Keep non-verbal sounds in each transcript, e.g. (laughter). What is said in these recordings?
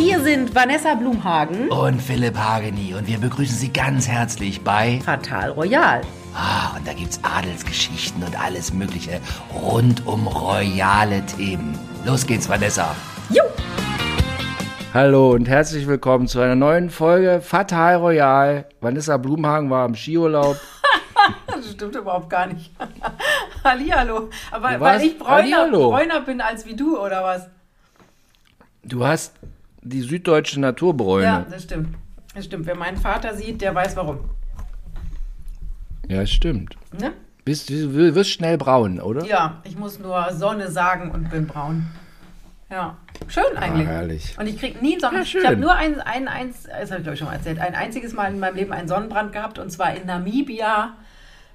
Hier sind Vanessa Blumhagen und Philipp Hageni und wir begrüßen Sie ganz herzlich bei Fatal Royal. Ah, und da gibt's Adelsgeschichten und alles Mögliche rund um royale Themen. Los geht's, Vanessa. Jo! Hallo und herzlich willkommen zu einer neuen Folge Fatal Royal. Vanessa Blumhagen war im Skiurlaub. (laughs) das stimmt überhaupt gar nicht. (laughs) Hallihallo. Aber Du weil ich bräuner, bräuner bin als wie du, oder was? Du hast die süddeutsche Naturbräune. Ja, das stimmt. Das stimmt. Wer meinen Vater sieht, der weiß warum. Ja, stimmt. Ne? Bist, du wirst schnell braun, oder? Ja, ich muss nur Sonne sagen und bin braun. Ja, schön eigentlich. Ah, herrlich. Und ich krieg nie einen Sonnen. Ja, ich habe nur ein, ein, eins, das habe ich glaube ich schon mal erzählt, ein einziges Mal in meinem Leben einen Sonnenbrand gehabt und zwar in Namibia.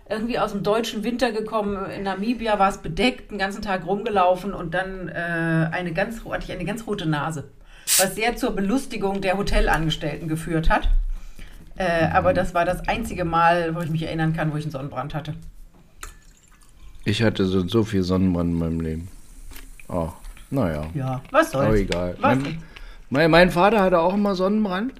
Irgendwie aus dem deutschen Winter gekommen. In Namibia war es bedeckt, den ganzen Tag rumgelaufen und dann äh, eine ganz, hatte ich eine ganz rote Nase. Was sehr zur Belustigung der Hotelangestellten geführt hat. Äh, aber das war das einzige Mal, wo ich mich erinnern kann, wo ich einen Sonnenbrand hatte. Ich hatte so, so viel Sonnenbrand in meinem Leben. Oh, naja. Ja, was soll's. Aber egal. Was? Mein, mein, mein Vater hatte auch immer Sonnenbrand.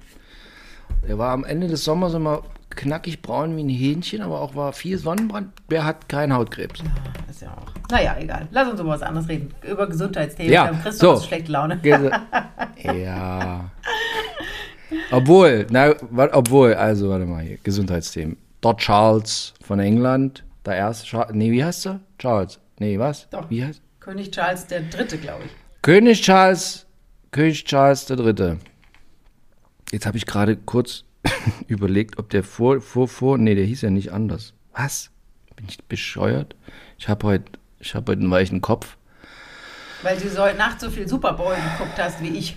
Er war am Ende des Sommers immer knackig braun wie ein Hähnchen, aber auch war viel Sonnenbrand. Der hat keinen Hautkrebs. Ist ja auch. Naja, egal. Lass uns über was anderes reden. Über Gesundheitsthemen. Ja, Dann kriegst so. schlechte Laune. (laughs) Ja. Obwohl, na, obwohl, also warte mal hier, Gesundheitsthemen. Dort Charles von England, der erste, Charles, nee, wie heißt er? Charles. Nee, was? Doch. Wie heißt? König Charles der Dritte, glaube ich. König Charles, König Charles der Dritte. Jetzt habe ich gerade kurz (laughs) überlegt, ob der vor, vor, vor, nee, der hieß ja nicht anders. Was? Bin ich bescheuert? Ich habe heute, ich habe heute einen weichen Kopf. Weil du so heute Nacht so viel Super Bowl geguckt hast wie ich.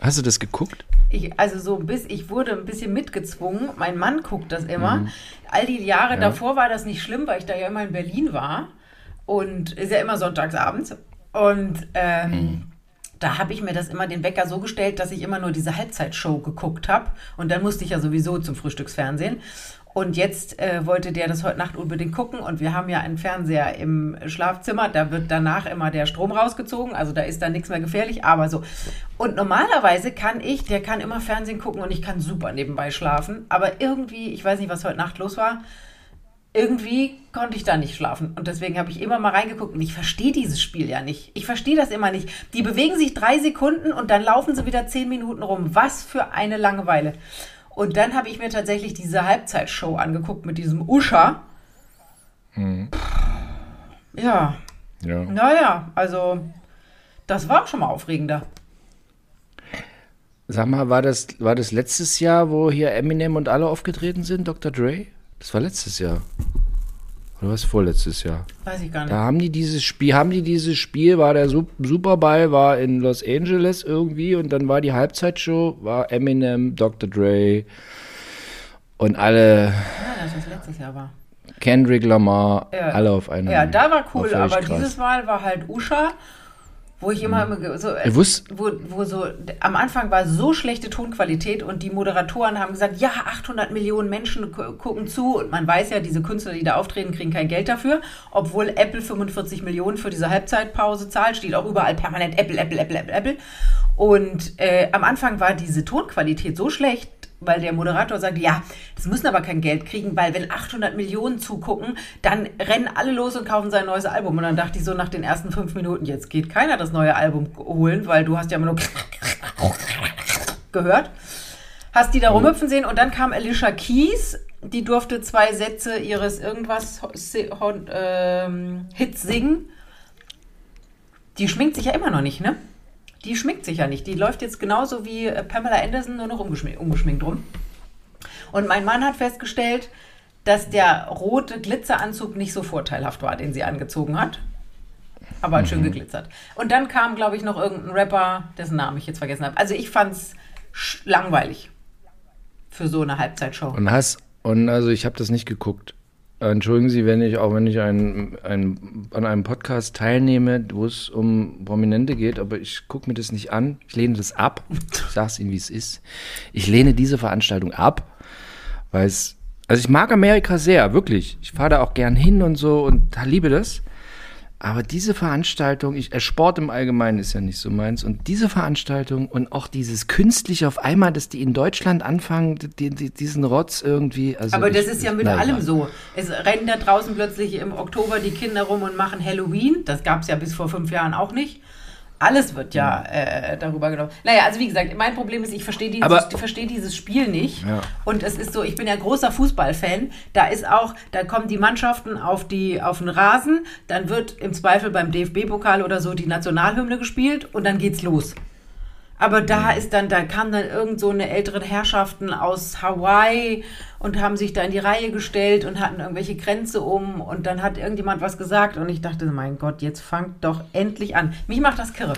Hast du das geguckt? ich. Also so bis ich wurde ein bisschen mitgezwungen. Mein Mann guckt das immer. All die Jahre Ja. davor war das nicht schlimm, weil ich da ja immer in Berlin war. Und ist ja immer sonntagsabends. Und ähm, da habe ich mir das immer den Wecker so gestellt, dass ich immer nur diese Halbzeitshow geguckt habe. Und dann musste ich ja sowieso zum Frühstücksfernsehen. Und jetzt äh, wollte der das heute Nacht unbedingt gucken. Und wir haben ja einen Fernseher im Schlafzimmer. Da wird danach immer der Strom rausgezogen. Also da ist dann nichts mehr gefährlich. Aber so. Und normalerweise kann ich, der kann immer Fernsehen gucken und ich kann super nebenbei schlafen. Aber irgendwie, ich weiß nicht, was heute Nacht los war irgendwie konnte ich da nicht schlafen. Und deswegen habe ich immer mal reingeguckt. Und ich verstehe dieses Spiel ja nicht. Ich verstehe das immer nicht. Die bewegen sich drei Sekunden und dann laufen sie wieder zehn Minuten rum. Was für eine Langeweile. Und dann habe ich mir tatsächlich diese Halbzeitshow angeguckt mit diesem Usha. Ja, Ja. naja, also das war schon mal aufregender. Sag mal, war das, war das letztes Jahr, wo hier Eminem und alle aufgetreten sind, Dr. Dre? Das war letztes Jahr. Oder was vorletztes Jahr? Weiß ich gar nicht. Da haben die dieses Spiel, haben die dieses Spiel, war der Sup- Superball, war in Los Angeles irgendwie und dann war die Halbzeitshow, war Eminem, Dr. Dre und alle, Ja, das letztes Jahr war. Kendrick Lamar, Ja. alle auf einer. Ja, da war cool, aber krass. dieses Mal war halt Usha, wo ich immer immer so, wusst- wo, wo so, am Anfang war so schlechte Tonqualität und die Moderatoren haben gesagt, ja, 800 Millionen Menschen gu- gucken zu und man weiß ja, diese Künstler, die da auftreten, kriegen kein Geld dafür, obwohl Apple 45 Millionen für diese Halbzeitpause zahlt, steht auch überall permanent Apple, Apple, Apple, Apple, Apple. Und äh, am Anfang war diese Tonqualität so schlecht, weil der Moderator sagte, ja, das müssen aber kein Geld kriegen, weil wenn 800 Millionen zugucken, dann rennen alle los und kaufen sein neues Album. Und dann dachte ich so nach den ersten fünf Minuten, jetzt geht keiner das neue Album holen, weil du hast ja immer nur (laughs) gehört. Hast die da rumhüpfen sehen und dann kam Alicia Keys, die durfte zwei Sätze ihres irgendwas ähm, Hits singen. Die schminkt sich ja immer noch nicht, ne? Die schminkt sich ja nicht. Die läuft jetzt genauso wie äh, Pamela Anderson, nur noch ungeschminkt, ungeschminkt rum. Und mein Mann hat festgestellt, dass der rote Glitzeranzug nicht so vorteilhaft war, den sie angezogen hat. Aber hat schön geglitzert. Und dann kam, glaube ich, noch irgendein Rapper, dessen Namen ich jetzt vergessen habe. Also ich fand's sch- langweilig für so eine Halbzeitshow. Und hast, und also ich habe das nicht geguckt. Entschuldigen Sie, wenn ich, auch wenn ich ein, ein, an einem Podcast teilnehme, wo es um Prominente geht, aber ich gucke mir das nicht an. Ich lehne das ab. Ich sage es Ihnen, wie es ist. Ich lehne diese Veranstaltung ab, weil es, also ich mag Amerika sehr, wirklich. Ich fahre da auch gern hin und so und liebe das. Aber diese Veranstaltung, ich, äh, Sport im Allgemeinen ist ja nicht so meins. Und diese Veranstaltung und auch dieses künstliche auf einmal, dass die in Deutschland anfangen, die, die, diesen Rotz irgendwie. Also Aber das ich- ist ja mit na, allem so. Es rennen da draußen plötzlich im Oktober die Kinder rum und machen Halloween. Das gab es ja bis vor fünf Jahren auch nicht. Alles wird ja äh, darüber genommen. Naja, also wie gesagt, mein Problem ist, ich verstehe dieses, verstehe dieses Spiel nicht. Ja. Und es ist so, ich bin ja großer Fußballfan. Da ist auch, da kommen die Mannschaften auf, die, auf den Rasen, dann wird im Zweifel beim DFB-Pokal oder so die Nationalhymne gespielt und dann geht's los. Aber da ist dann, da kamen dann irgend so eine älteren Herrschaften aus Hawaii und haben sich da in die Reihe gestellt und hatten irgendwelche Grenze um und dann hat irgendjemand was gesagt und ich dachte, mein Gott, jetzt fangt doch endlich an. Mich macht das kirre,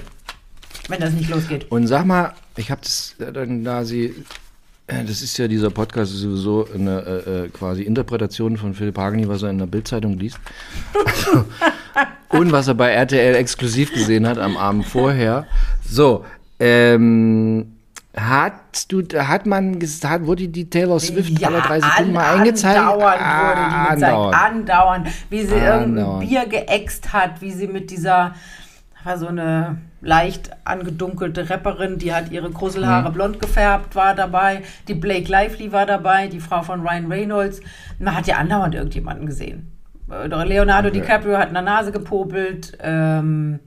wenn das nicht losgeht. Und sag mal, ich habe das äh, dann da sie. äh, Das ist ja dieser Podcast ist sowieso eine äh, äh, quasi Interpretation von Philipp Hageni, was er in der Bildzeitung liest. (laughs) Und was er bei RTL exklusiv gesehen hat am Abend vorher. So, ähm, hat du, hat man gesagt, wurde die Taylor Swift alle drei Sekunden mal an- eingezeigt? Andauernd wurde die gezeigt. andauernd. Andauernd. Wie sie irgendein Andauernd. Bier geäxt hat, wie sie mit dieser, war so eine leicht angedunkelte Rapperin, die hat ihre Kruselhaare Mhm. blond gefärbt, war dabei. Die Blake Lively war dabei, die Frau von Ryan Reynolds. Man hat ja andauernd irgendjemanden gesehen. Leonardo DiCaprio hat in der Nase gepopelt. Ähm,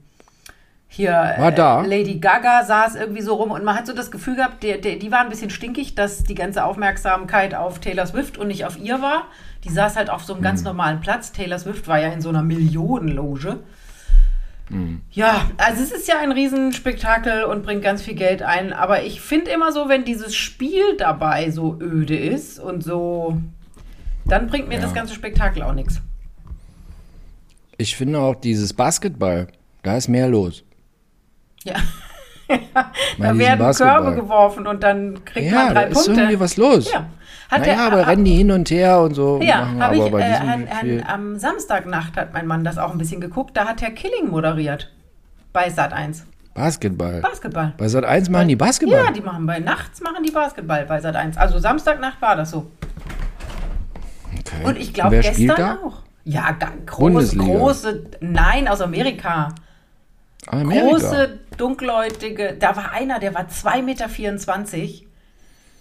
hier äh? Lady Gaga saß irgendwie so rum und man hat so das Gefühl gehabt, der, der, die war ein bisschen stinkig, dass die ganze Aufmerksamkeit auf Taylor Swift und nicht auf ihr war. Die saß halt auf so einem ganz Mhm. normalen Platz. Taylor Swift war ja in so einer Millionenloge. Mhm. Ja, also es ist ja ein Riesenspektakel und bringt ganz viel Geld ein. Aber ich finde immer so, wenn dieses Spiel dabei so öde ist und so, dann bringt mir Ja. das ganze Spektakel auch nichts. Ich finde auch dieses Basketball, da ist mehr los. Ja. (laughs) Da werden Basketball. Körbe geworfen und dann kriegt Ja, man da drei ist Punkte. irgendwie was los. Ja. Hat naja, der- aber rennen die hin und her und so. Ja, habe aber ich bei äh, diesem an, Spiel, an, am Samstagnacht hat mein Mann das auch ein bisschen geguckt. Da hat Herr Killing moderiert. Bei Sat 1. Basketball. Basketball. Bei Sat 1 machen die Basketball. Ja, die machen bei nachts machen die Basketball bei Sat 1. Also Samstagnacht war das so. okay. Und ich glaube wer gestern spielt da? auch. Ja, ganz groß, Bundesliga. große, nein, aus Amerika. Amerika. Große, dunkelhäutige, da war einer, der war 2,24 Meter.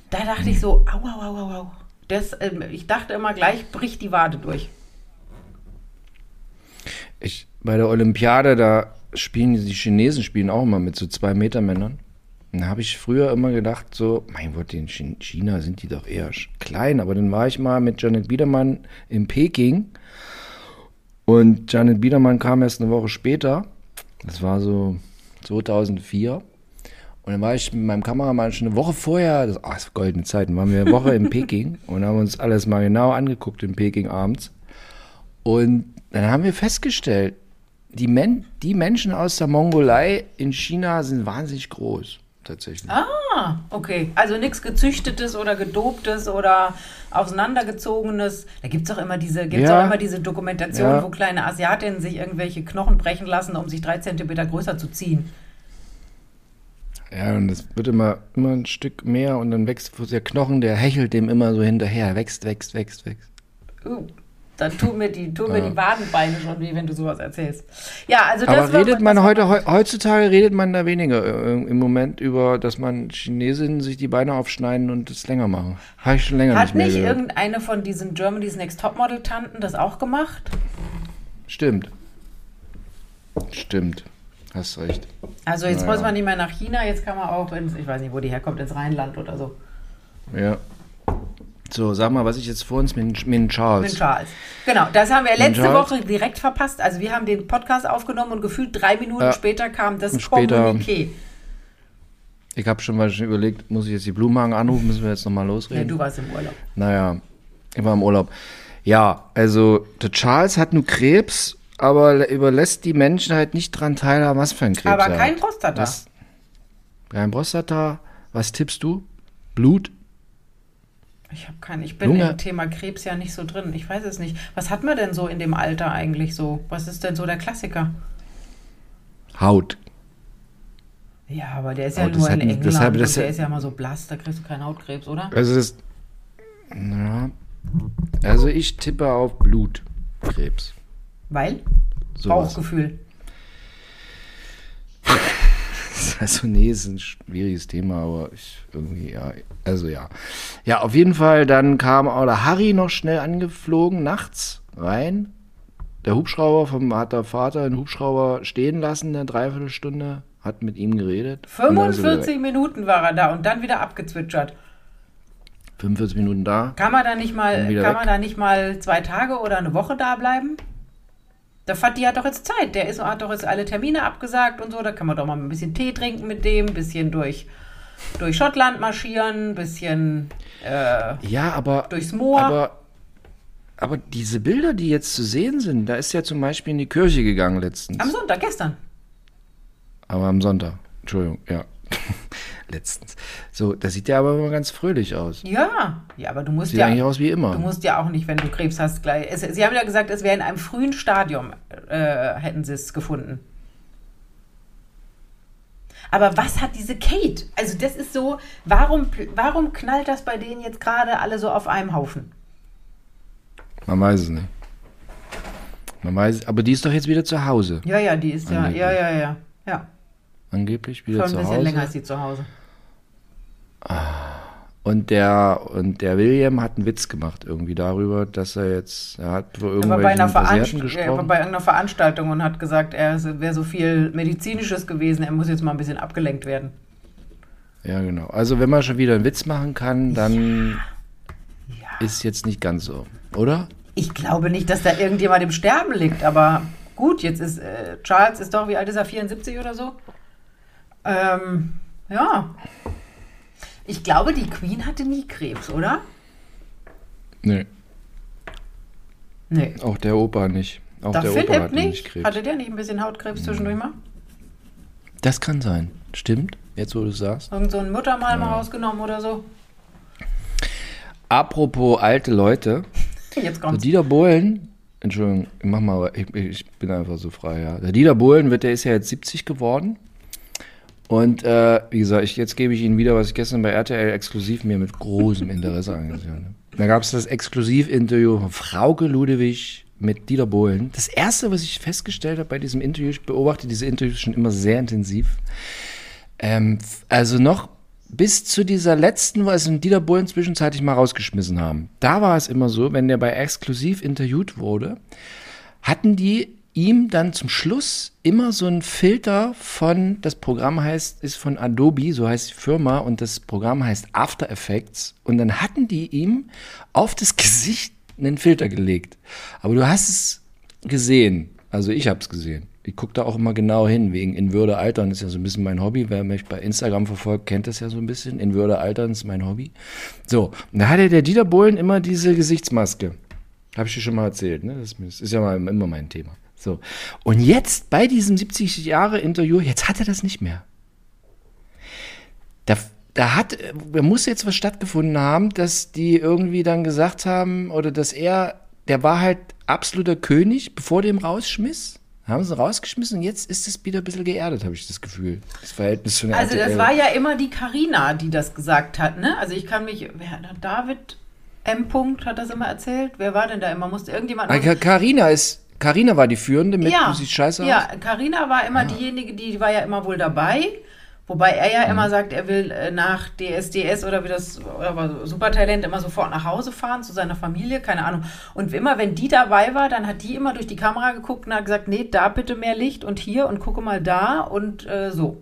Da dachte ich so, au, au, au, au, au. Das, ähm, ich dachte immer, gleich bricht die Wade durch. Ich, bei der Olympiade, da spielen die Chinesen spielen auch immer mit so zwei Meter Männern. Und da habe ich früher immer gedacht, so, mein Gott, in Chi- China sind die doch eher klein. Aber dann war ich mal mit Janet Biedermann in Peking. Und Janet Biedermann kam erst eine Woche später. Das war so 2004. Und dann war ich mit meinem Kameramann schon eine Woche vorher, das, ah, das war goldene Zeiten, waren wir eine Woche in (laughs) Peking und haben uns alles mal genau angeguckt in Peking abends. Und dann haben wir festgestellt, die, Men die Menschen aus der Mongolei in China sind wahnsinnig groß, tatsächlich. Ah, okay. Also nichts gezüchtetes oder gedobtes oder auseinandergezogenes. Da gibt es auch immer diese, gibt's Ja. auch immer diese Dokumentation, Ja. wo kleine Asiatinnen sich irgendwelche Knochen brechen lassen, um sich drei Zentimeter größer zu ziehen. Ja, und das wird immer, immer ein Stück mehr und dann wächst der Knochen, der hechelt dem immer so hinterher, wächst, wächst, wächst, wächst. Uh, dann tun mir die, tun mir Ja. die Wadenbeine schon weh, wenn du sowas erzählst. Ja, also das Aber redet man heute, heu- heutzutage redet man da weniger äh, im Moment über, dass man Chinesinnen sich die Beine aufschneiden und das länger machen. Habe ich schon länger Hat nicht mehr nicht gehört. irgendeine von diesen Germany's Next Topmodel-Tanten das auch gemacht? Stimmt. Stimmt. Hast recht. Also jetzt Naja. muss man nicht mehr nach China, jetzt kann man auch ins, ich weiß nicht, wo die herkommt, ins Rheinland oder so. Ja. So, sag mal, was ich jetzt vor uns mit, mit Charles. Mit Charles. Genau, das haben wir letzte? Woche direkt verpasst. Also wir haben den Podcast aufgenommen und gefühlt drei Minuten Ja. später kam das Kommuniqué. Ich habe schon mal überlegt, muss ich jetzt die Blumenhagen anrufen, müssen wir jetzt nochmal Ja, losreden? du warst im Urlaub. Naja, ich war im Urlaub. Ja, also der Charles hat nur Krebs, aber überlässt die Menschen halt nicht dran teilhaben, was für ein Krebs Aber er kein. Prostata. Was? Kein Prostata. Was tippst du? Blut? Ich habe keinen, ich bin Lunge. im Thema Krebs ja nicht so drin. Ich weiß es nicht. Was hat man denn so in dem Alter eigentlich so? Was ist denn so der Klassiker? Haut. Ja, aber der ist ja das nur in hat nicht- England deshalb- das der ist ja immer so blass, da kriegst du keinen Hautkrebs, oder? Also das. Ja. Also ich tippe auf Blutkrebs. Weil? Sowas. Bauchgefühl. (laughs) Also nee, ist ein schwieriges Thema, aber ich irgendwie, ja, also ja. Ja, auf jeden Fall, dann kam auch der Harry noch schnell angeflogen, nachts rein. Der Hubschrauber vom, hat der Vater den Hubschrauber stehen lassen, eine Dreiviertelstunde, hat mit ihm geredet. und dann ist er wieder 45 Minuten war er da und dann wieder abgezwitschert. weg. 45 Minuten da. Kann man da nicht mal, kann wieder man weg. da nicht mal zwei Tage oder eine Woche da bleiben? Der Fatti hat doch jetzt Zeit. Der ist, hat doch jetzt alle Termine abgesagt und so. Da kann man doch mal ein bisschen Tee trinken mit dem, ein bisschen durch, durch Schottland marschieren, ein bisschen äh, Ja, aber. durchs Moor. Aber, aber diese Bilder, die jetzt zu sehen sind, da ist ja zum Beispiel in die Kirche gegangen letztens. Am Sonntag, gestern. Aber am Sonntag. Entschuldigung, ja. (laughs) Letztens. So, das sieht ja aber immer ganz fröhlich aus. Ja, ja, aber du musst Sieht ja. eigentlich aus wie Du immer. musst ja auch nicht, wenn du Krebs hast, gleich. Es, sie haben ja gesagt, es wäre in einem frühen Stadium, äh, hätten sie es gefunden. Aber was hat diese Kate? Also, das ist so, warum, warum knallt das bei denen jetzt gerade alle so auf einem Haufen? Man weiß es nicht. Man weiß, aber die ist doch jetzt wieder zu Hause. Ja, ja, die ist ja, Angeblich. ja, ja, ja. Ja, Angeblich wieder schon ein bisschen Hause. länger ist sie zu Hause. Und der, und der William hat einen Witz gemacht irgendwie darüber, dass er jetzt, er hat vor war bei einer, irgendwelchen Versehrten Veranst er war gesprochen. bei irgendeiner Veranstaltung und hat gesagt, er wäre so viel Medizinisches gewesen, er muss jetzt mal ein bisschen abgelenkt werden. Ja, genau. Also wenn man schon wieder einen Witz machen kann, dann Ja. ist jetzt nicht ganz so, oder? Ich glaube nicht, dass da irgendjemand im Sterben liegt, aber gut, jetzt ist äh, Charles ist doch, wie alt ist er, 74 oder so? Ähm, ja. Ich glaube, die Queen hatte nie Krebs, oder? Nee, Nee. auch der Opa nicht. Auch Da der Opa Philipp hatte nicht? nicht Krebs. Hatte der nicht ein bisschen Hautkrebs zwischendurch mal? Das kann sein. Stimmt, jetzt wo du es sagst. Irgend so ein Muttermal mal rausgenommen oder so? Apropos alte Leute, (laughs) Jetzt der kommt's. Dieter Bohlen, Entschuldigung, ich mach mal, ich, ich bin einfach so frei, ja. Der Dieter Bohlen wird, der ist ja jetzt 70 geworden. Und äh, wie gesagt, ich, jetzt gebe ich Ihnen wieder, was ich gestern bei RTL exklusiv mir mit großem Interesse angesehen habe. Da gab es das Exklusivinterview von Frauke Ludewig mit Dieter Bohlen. Das erste, was ich festgestellt habe bei diesem Interview, ich beobachte diese Interviews schon immer sehr intensiv. Ähm, also noch bis zu dieser letzten, wo sie Dieter Bohlen zwischenzeitlich mal rausgeschmissen haben. Da war es immer so, wenn der bei Exklusiv interviewt wurde, hatten die ihm dann zum Schluss immer so einen Filter von, das Programm heißt, ist von Adobe, so heißt die Firma, und das Programm heißt After Effects. Und dann hatten die ihm auf das (laughs) Gesicht einen Filter gelegt. Aber du hast es gesehen. Also ich habe es gesehen. Ich gucke da auch immer genau hin, wegen in Würde altern ist ja so ein bisschen mein Hobby. Wer mich bei Instagram verfolgt, kennt das ja so ein bisschen. In Würde altern ist mein Hobby. So, und da hatte der Dieter Bohlen immer diese Gesichtsmaske. Habe ich dir schon mal erzählt, ne? Das ist ja immer mein Thema. So. Und jetzt bei diesem 70 Jahre Interview, jetzt hat er das nicht mehr. Da, da hat, da muss jetzt was stattgefunden haben, dass die irgendwie dann gesagt haben, oder dass er, der war halt absoluter König, bevor der ihm rausschmiss. Haben sie rausgeschmissen und jetzt ist es wieder ein bisschen geerdet, habe ich das Gefühl. Das Verhältnis zu einer Also das RTL. war ja immer die Karina, die das gesagt hat, ne? Also ich kann mich, wer hat David M. Punkt hat das immer erzählt? Wer war denn da immer? Musste irgendjemand Ah, Ka- Carina ist, Carina war die Führende mit, du siehst scheiße ja, aus. Ah. Carina war immer diejenige, die war ja immer wohl dabei. Wobei er ja Mhm. immer sagt, er will äh, nach DSDS oder wie das oder Supertalent immer sofort nach Hause fahren zu seiner Familie, keine Ahnung. Und immer wenn die dabei war, dann hat die immer durch die Kamera geguckt und hat gesagt, nee, da bitte mehr Licht und hier und gucke mal da und äh, so.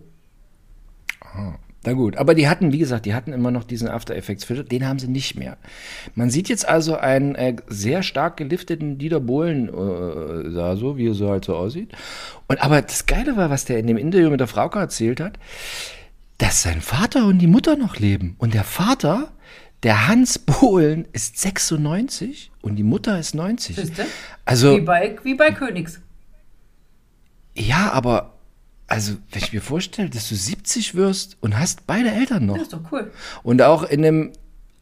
Na gut, aber die hatten, wie gesagt, die hatten immer noch diesen After Effects Filter, den haben sie nicht mehr. Man sieht jetzt also einen äh, sehr stark gelifteten Dieter Bohlen äh, da so, wie er so halt so aussieht. Und aber das Geile war, was der in dem Interview mit der Frauke erzählt hat, dass sein Vater und die Mutter noch leben. Und der Vater, der Hans Bohlen, ist 96 und die Mutter ist 90. Siehste? Also Wie bei, wie bei Königs. ja, aber also wenn ich mir vorstelle, dass du 70 wirst und hast beide Eltern noch. Das ist doch cool. Und auch in dem,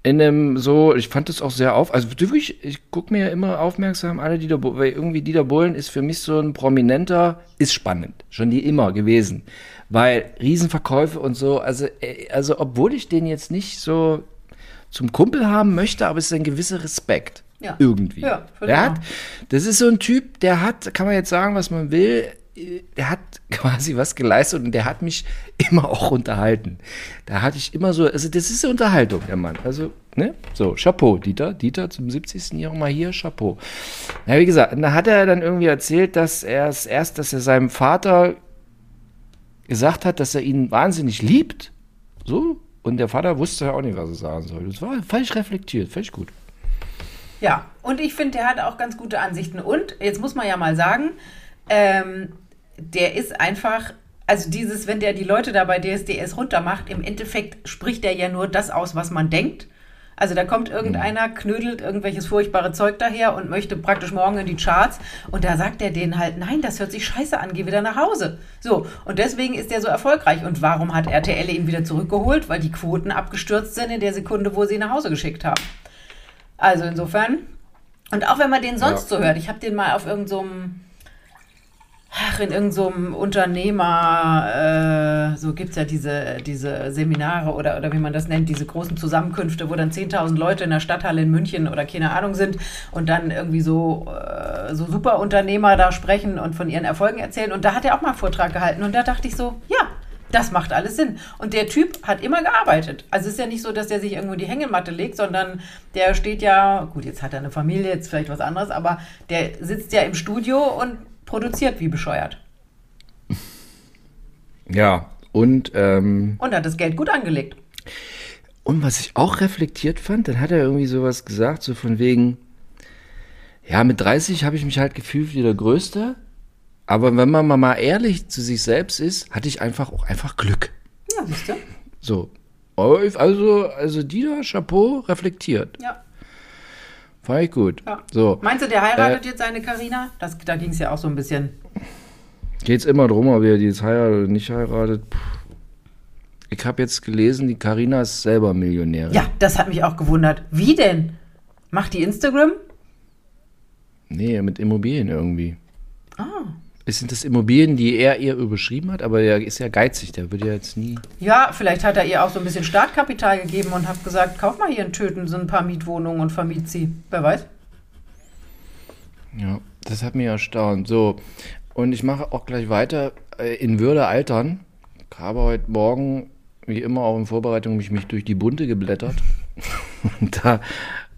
in dem so, ich fand das auch sehr auf, also wirklich, ich gucke mir ja immer aufmerksam alle Dieter Bohlen, weil irgendwie Dieter Bohlen ist für mich so ein prominenter, ist spannend, schon die immer gewesen, weil Riesenverkäufe und so, also, äh, also obwohl ich den jetzt nicht so zum Kumpel haben möchte, aber es ist ein gewisser Respekt. Ja. Irgendwie. Ja, der genau. hat, das ist so ein Typ, der hat, kann man jetzt sagen, was man will, der hat (laughs) quasi was geleistet und der hat mich (laughs) immer auch unterhalten. Da hatte ich immer so, also das ist Unterhaltung, der Mann. Also, ne? So, Chapeau, Dieter. Dieter zum 70. Jahr mal hier, Chapeau. Ja, wie gesagt, da hat er dann irgendwie erzählt, dass er es erst, dass er seinem Vater gesagt hat, dass er ihn wahnsinnig liebt. So. Und der Vater wusste ja auch nicht, was er sagen soll. Das war falsch reflektiert, völlig gut. Ja, und ich finde, der hat auch ganz gute Ansichten. Und jetzt muss man ja mal sagen, ähm, der ist einfach, also dieses, wenn der die Leute da bei DSDS runtermacht, im Endeffekt spricht der ja nur das aus, was man denkt. Also da kommt irgendeiner, knödelt irgendwelches furchtbare Zeug daher und möchte praktisch morgen in die Charts. Und da sagt er denen halt, nein, das hört sich scheiße an, geh wieder nach Hause. So, und deswegen ist er so erfolgreich. Und warum hat RTL ihn wieder zurückgeholt? Weil die Quoten abgestürzt sind in der Sekunde, wo sie ihn nach Hause geschickt haben. Also insofern. Und auch wenn man den sonst Ja. so hört, ich habe den mal auf irgendeinem, ach, in irgendeinem Unternehmer, äh, so gibt es ja diese, diese Seminare oder, oder wie man das nennt, diese großen Zusammenkünfte, wo dann 10.000 Leute in der Stadthalle in München oder keine Ahnung sind und dann irgendwie so, äh, so Superunternehmer da sprechen und von ihren Erfolgen erzählen. Und da hat er auch mal einen Vortrag gehalten und da dachte ich so, ja, das macht alles Sinn. Und der Typ hat immer gearbeitet. Also es ist ja nicht so, dass der sich irgendwo in die Hängematte legt, sondern der steht ja, gut, jetzt hat er eine Familie, jetzt vielleicht was anderes, aber der sitzt ja im Studio und produziert wie bescheuert. Ja, und, ähm, Und hat das Geld gut angelegt. und was ich auch reflektiert fand, dann hat er irgendwie sowas gesagt, so von wegen, ja, mit 30 habe ich mich halt gefühlt wie der Größte, aber wenn man mal ehrlich zu sich selbst ist, hatte ich einfach auch einfach Glück. Ja, siehst du? So. Also, also Dieter, Chapeau, reflektiert. Ja. Fand ich gut. ja. So. Meinst du, der heiratet jetzt seine Karina? Das, da ging es ja auch so ein bisschen. Geht's immer drum, ob er die jetzt heiratet oder nicht heiratet. Puh. Ich habe jetzt gelesen, die Karina ist selber Millionärin. Ja, das hat mich auch gewundert. Wie denn? Macht die Instagram? Nee, mit Immobilien irgendwie. Ah. Es sind das Immobilien, die er ihr überschrieben hat, aber der ist ja geizig, der würde ja jetzt nie. Ja, vielleicht hat er ihr auch so ein bisschen Startkapital gegeben und hat gesagt, kauf mal hier in Töten so ein paar Mietwohnungen und vermiet sie. Wer weiß? Ja, das hat mich erstaunt. So, und ich mache auch gleich weiter äh, in Würde altern. Ich habe heute Morgen, wie immer auch in Vorbereitung, mich, mich durch die Bunte geblättert. (laughs) und, da,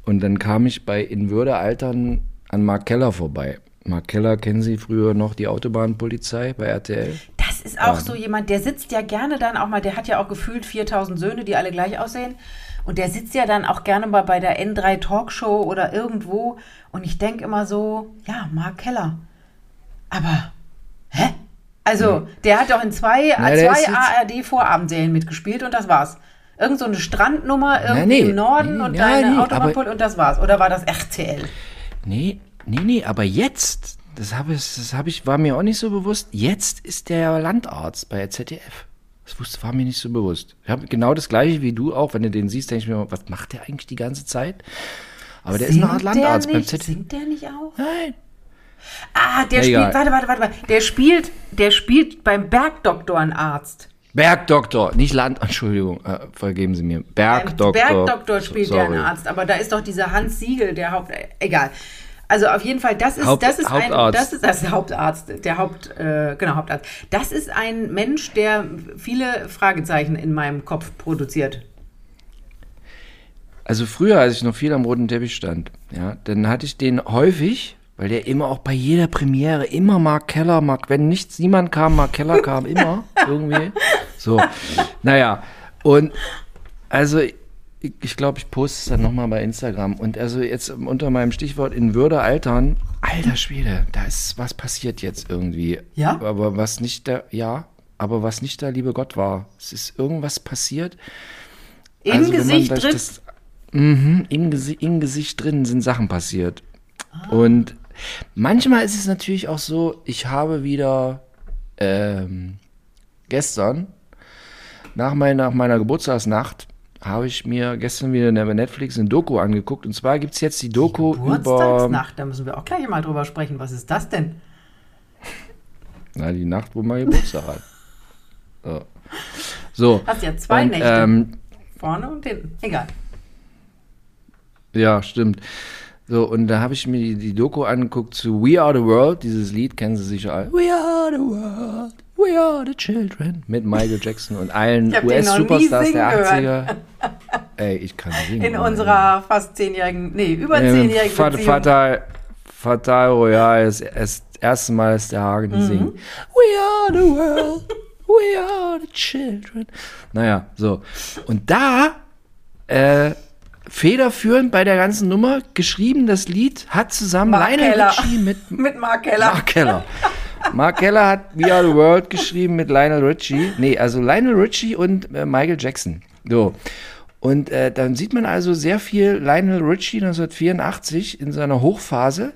und dann kam ich bei In Würde altern an Mark Keller vorbei. Mark Keller kennen Sie früher noch die Autobahnpolizei bei RTL? Das ist auch so jemand, der sitzt ja gerne dann auch mal, der hat ja auch gefühlt 4000 Söhne, die alle gleich aussehen. Und der sitzt ja dann auch gerne mal bei der N3 Talkshow oder irgendwo. Und ich denke immer so, ja, Mark Keller. Aber, hä? Also, der hat doch in zwei, ist zwei ARD-Vorabendserien mitgespielt und das war's. Irgend so eine Strandnummer irgendwie nee, im Norden nee, und ja, eine nee, Autobahnpol und das war's. Oder war das RTL? Nee, nee, nee, aber jetzt, das habe ich, das habe ich, war mir auch nicht so bewusst. Jetzt ist der Landarzt bei der ZDF. Das wusste, war mir nicht so bewusst. Ich habe genau das gleiche wie du auch. Wenn du den siehst, denke ich mir, was macht der eigentlich die ganze Zeit? Aber der ist eine Art Singt Landarzt der beim nicht? ZDF. Singt der nicht auch? Nein. Ah, der Egal. spielt, warte, warte, warte, warte. Der spielt, der spielt beim Bergdoktor ein Arzt. Bergdoktor, nicht Land, (laughs) Entschuldigung, äh, vergeben Sie mir. Bergdoktor. Beim Bergdoktor spielt Sorry. der ein Arzt, aber da ist doch dieser Hans Siegel, der Haupt, äh, egal. Also auf jeden Fall, das ist, Haupt- das ist ein, das ist das Hauptarzt, der Haupt, äh, genau Hauptarzt. Das ist ein Mensch, der viele Fragezeichen in meinem Kopf produziert. Also früher, als ich noch viel am roten Teppich stand, ja, dann hatte ich den häufig, weil der immer auch bei jeder Premiere immer Mark Keller, Mark, wenn nichts, niemand kam, Mark Keller kam immer (laughs) irgendwie. So, naja, und also ich, glaube, ich poste es dann nochmal bei Instagram. Und also jetzt unter meinem Stichwort in Würde altern, alter Schwede, da ist was passiert jetzt irgendwie. Ja? Aber was nicht da, ja, aber was nicht der liebe Gott war. Es ist irgendwas passiert. Im Also, Gesicht drin. das- Mhm, im, Gesi im Gesicht drin sind Sachen passiert. Und manchmal ist es natürlich auch so, ich habe wieder ähm, gestern, nach meiner, nach meiner Geburtstagsnacht, habe ich mir gestern wieder in der Netflix eine Doku angeguckt. Und zwar gibt es jetzt die Doku über. Geburtstagsnacht, da müssen wir auch gleich mal drüber sprechen. Was ist das denn? Na, die Nacht, wo man Geburtstag hat. (laughs) So. so. Hast ja zwei Und, Nächte. Ähm, Vorne und hinten. Egal. Ja, stimmt. So, und da habe ich mir die, die Doku angeguckt zu We Are the World, dieses Lied kennen Sie sicher alle. We are the world, we are the children. Mit Michael Jackson und allen US-Superstars der singen 80er. Ey, ich kann singen. In Mann. unserer fast zehnjährigen, nee, über Ähm, zehnjährigen Fat- Beziehung. Fatal, Fatal Royal ist das erste Mal, dass der Hagen Mhm. singt. We are the world, we are the children. Naja, so. Und da, äh, federführend bei der ganzen Nummer, geschrieben das Lied, hat zusammen Mark Lionel Keller. Richie mit (laughs) Mit Mark Keller. Mark Keller. Mark Keller hat We Are the World geschrieben mit Lionel Richie. Nee, also Lionel Richie und äh, Michael Jackson. So. Und äh, dann sieht man also sehr viel Lionel Richie 1984 in seiner Hochphase.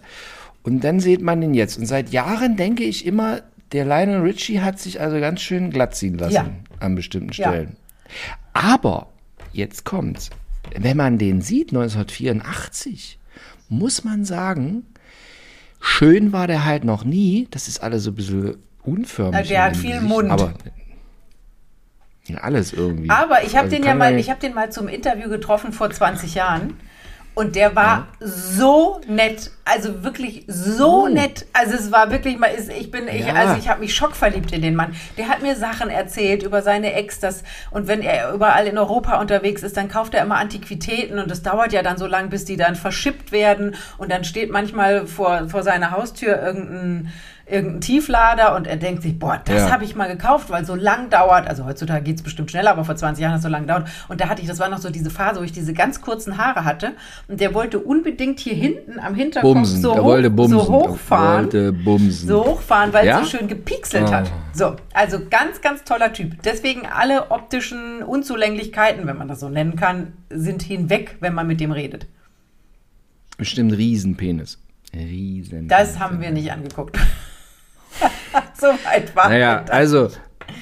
Und dann sieht man ihn jetzt. Und seit Jahren denke ich immer, der Lionel Richie hat sich also ganz schön glatt ziehen lassen Ja. an bestimmten Ja. Stellen. Aber jetzt kommt's. Wenn man den sieht, 1984, muss man sagen, schön war der halt noch nie. Das ist alles so ein bisschen unförmig. Na, der hat viel Gesicht, Mund. Aber alles irgendwie. Aber ich habe Also den ja mal, ich habe den mal zum Interview getroffen vor 20 Jahren. Und der war so nett, also wirklich so Oh. nett. Also es war wirklich mal, ich bin, ich, Ja. also ich habe mich schockverliebt in den Mann. Der hat mir Sachen erzählt über seine Ex, das und wenn er überall in Europa unterwegs ist, dann kauft er immer Antiquitäten und das dauert ja dann so lang, bis die dann verschippt werden und dann steht manchmal vor vor seiner Haustür irgendein irgendein Tieflader und er denkt sich, boah, das Ja. habe ich mal gekauft, weil so lang dauert. Also heutzutage geht es bestimmt schneller, aber vor 20 Jahren hat es so lang gedauert. Und da hatte ich, das war noch so diese Phase, wo ich diese ganz kurzen Haare hatte. Und der wollte unbedingt hier hinten am Hinterkopf Bumsen. so, hoch, wollte bumsen. so hochfahren. Wollte bumsen. So hochfahren, weil Ja? es so schön gepixelt Oh. hat. So, also ganz, ganz toller Typ. Deswegen alle optischen Unzulänglichkeiten, wenn man das so nennen kann, sind hinweg, wenn man mit dem redet. Bestimmt Riesenpenis. Riesen. Das haben wir nicht angeguckt. (laughs) so weit war Naja, das. also,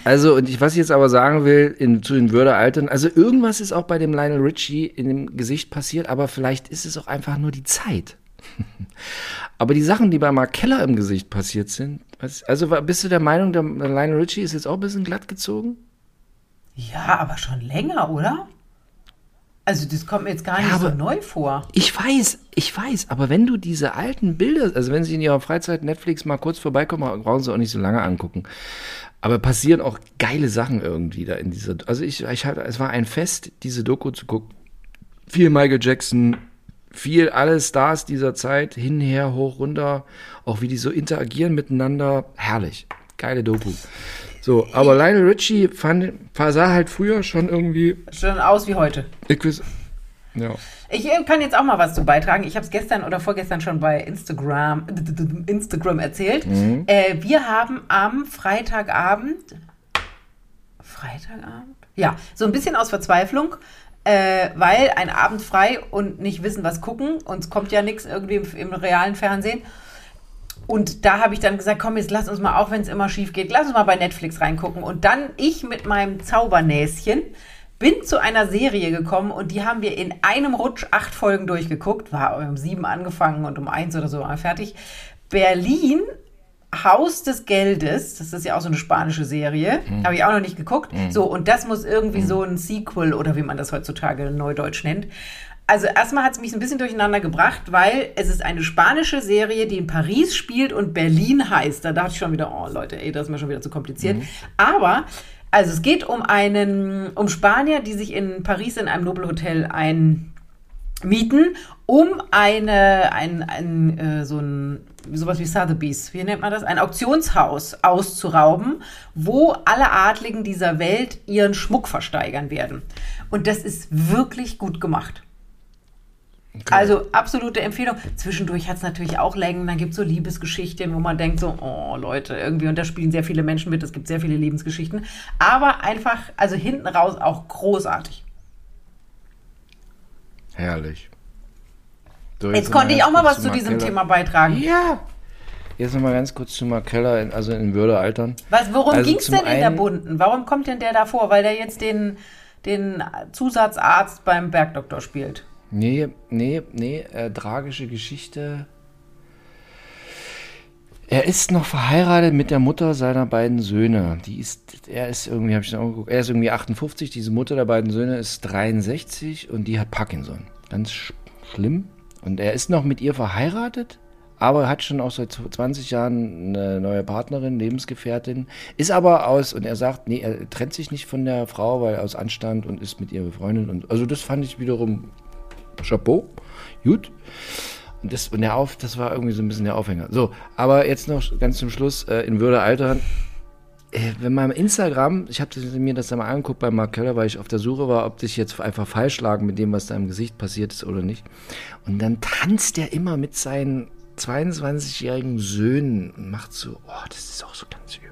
also, und ich, was ich jetzt aber sagen will, in, zu den Würdealtern, also irgendwas ist auch bei dem Lionel Richie in dem Gesicht passiert, aber vielleicht ist es auch einfach nur die Zeit. (laughs) aber die Sachen, die bei Mark Keller im Gesicht passiert sind, was, also bist du der Meinung, der, der Lionel Richie ist jetzt auch ein bisschen glatt gezogen? Ja, aber schon länger, oder? Also das kommt mir jetzt gar Ja, nicht so aber- neu vor. Ich weiß, ich weiß, aber wenn du diese alten Bilder, also wenn sie in ihrer Freizeit Netflix mal kurz vorbeikommen, brauchen sie auch nicht so lange angucken. Aber passieren auch geile Sachen irgendwie da in dieser. Also ich, ich hatte, es war ein Fest, diese Doku zu gucken. Viel Michael Jackson, viel alle Stars dieser Zeit, hin, her, hoch, runter, auch wie die so interagieren miteinander. Herrlich. Geile Doku. So, aber Lionel Richie fand, sah halt früher schon irgendwie. Schon aus wie heute. Ich weiß, ja. Ich äh, kann jetzt auch mal was zu beitragen. Ich habe es gestern oder vorgestern schon bei Instagram, Instagram erzählt. Mhm. Äh, wir haben am Freitagabend, Freitagabend? Ja, so ein bisschen aus Verzweiflung, äh, weil ein Abend frei und nicht wissen, was gucken. Uns kommt ja nichts irgendwie im, im realen Fernsehen. Und da habe ich dann gesagt, komm, jetzt lass uns mal, auch wenn es immer schief geht, lass uns mal bei Netflix reingucken. Und dann ich mit meinem Zaubernäschen bin zu einer Serie gekommen und die haben wir in einem Rutsch acht Folgen durchgeguckt. War um sieben angefangen und um eins oder so war fertig. Berlin, Haus des Geldes, das ist ja auch so eine spanische Serie, habe ich auch noch nicht geguckt. So, und das muss irgendwie so ein Sequel oder wie man das heutzutage neudeutsch nennt. Also erstmal hat es mich ein bisschen durcheinander gebracht, weil es ist eine spanische Serie, die in Paris spielt und Berlin heißt. Da dachte ich schon wieder, oh Leute, ey, das ist mir schon wieder zu kompliziert. Aber, also es geht um einen, um Spanier, die sich in Paris in einem Nobelhotel einmieten, um eine, ein, ein, äh, so ein, sowas wie Sotheby's, wie nennt man das? Ein Auktionshaus auszurauben, wo alle Adligen dieser Welt ihren Schmuck versteigern werden. Und das ist wirklich gut gemacht. Also absolute Empfehlung. Zwischendurch hat es natürlich auch Längen. Dann gibt es so Liebesgeschichten, wo man denkt so, oh Leute, irgendwie. Und da spielen sehr viele Menschen mit. Es gibt sehr viele Lebensgeschichten. Aber einfach, also hinten raus auch großartig. Herrlich. So, Jetzt noch konnte ich auch mal was zu Mark diesem Keller. Thema beitragen. Ja. Jetzt nochmal ganz kurz zu Mark Keller, in- also in Würdealtern. Was, worum Also ging es denn in der Bunten? Warum kommt denn der da vor? Weil der jetzt den, den Zusatzarzt beim Bergdoktor spielt. Nee, nee, nee, äh, tragische Geschichte. Er ist noch verheiratet mit der Mutter seiner beiden Söhne. Die ist, er ist irgendwie, habe ich noch angeguckt, er ist irgendwie 58, diese Mutter der beiden Söhne ist 63 und die hat Parkinson. Ganz sch schlimm. Und er ist noch mit ihr verheiratet, aber hat schon auch seit 20 Jahren eine neue Partnerin, Lebensgefährtin, ist aber aus, und er sagt, nee, er trennt sich nicht von der Frau, weil aus Anstand und ist mit ihr befreundet. Und, also das fand ich wiederum Chapeau, gut. Und das, und der Auf, das war irgendwie so ein bisschen der Aufhänger. So, aber jetzt noch ganz zum Schluss, äh, in Würde altern. Äh, wenn man Instagram, ich habe mir das einmal angeguckt bei Mark Keller, weil ich auf der Suche war, ob sich jetzt einfach falsch lagen mit dem, was da im Gesicht passiert ist oder nicht. Und dann tanzt er immer mit seinen 22-jährigen Söhnen und macht so, oh, das ist auch so ganz übel.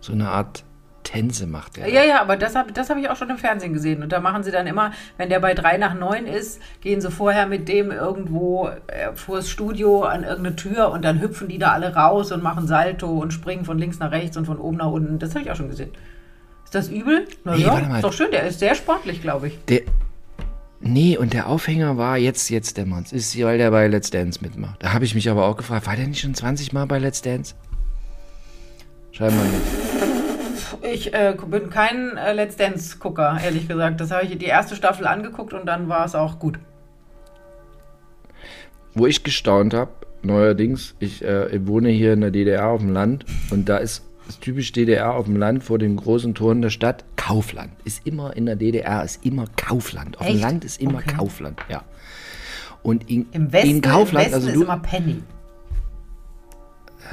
So eine Art Tänze macht er. Ja, ja, aber das habe das hab ich auch schon im Fernsehen gesehen. Und da machen sie dann immer, wenn der bei drei nach neun ist, gehen sie vorher mit dem irgendwo äh, vors Studio an irgendeine Tür und dann hüpfen die da alle raus und machen Salto und springen von links nach rechts und von oben nach unten. Das habe ich auch schon gesehen. Ist das übel? Na Nee, ja, warte mal. ist doch schön. Der ist sehr sportlich, glaube ich. Der, nee, und der Aufhänger war jetzt, jetzt dämmert's, ist, weil der bei Let's Dance mitmacht. Da habe ich mich aber auch gefragt, war der nicht schon 20 Mal bei Let's Dance? Scheinbar nicht. Ich äh, bin kein äh, Let's Dance-Gucker, ehrlich gesagt. Das habe ich die erste Staffel angeguckt und dann war es auch gut. Wo ich gestaunt habe, neuerdings, ich, äh, ich wohne hier in der DDR auf dem Land und da ist das typisch DDR auf dem Land vor den großen Toren der Stadt Kaufland. Ist immer in der DDR, ist immer Kaufland. Auf dem Echt? Land ist immer Okay. Kaufland, ja. Und in, Im Westen, in Kaufland, im Westen also ist du, immer Penny.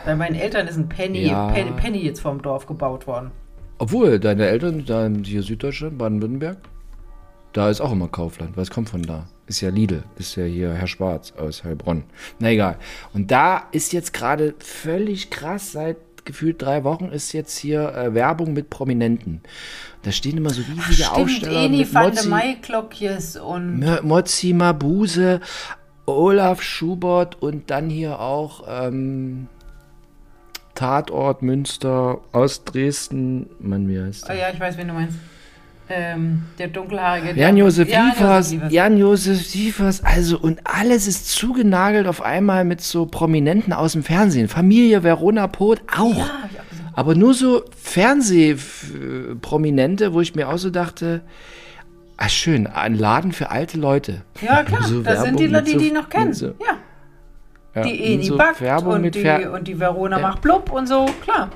Bei meinen Eltern ist ein Penny, Ja. Penny, Penny jetzt vorm Dorf gebaut worden. Obwohl, deine Eltern, da hier Süddeutschland, Baden-Württemberg, da ist auch immer Kaufland. Was kommt von da? Ist ja Lidl, ist ja hier Herr Schwarz aus Heilbronn. Na egal. Und da ist jetzt gerade völlig krass, seit gefühlt drei Wochen ist jetzt hier äh, Werbung mit Prominenten. Da stehen immer so riesige Stimmt, Aufsteller Eni mit van de Mozzi, Maiklokjes und Mo- Mozzi Mabuse, Olaf Schubert und dann hier auch ähm, Tatort Münster aus Dresden. Mann, wie heißt Oh der? ja, ich weiß, wen du meinst. Ähm, der dunkelhaarige. Jan-Josef Liefers. Jan-Josef Liefers, also und alles ist zugenagelt auf einmal mit so Prominenten aus dem Fernsehen. Familie Verona Poth auch. Ja, auch. Aber nur so Fernsehprominente, wo ich mir auch so dachte, ah schön, ein Laden für alte Leute. Ja, klar, So das sind die Werbung Leute, mit die so- die noch kennen. so- ja, Ja, die Eni so backt Werbung und die, und die Verona Ja. macht blub und so, klar.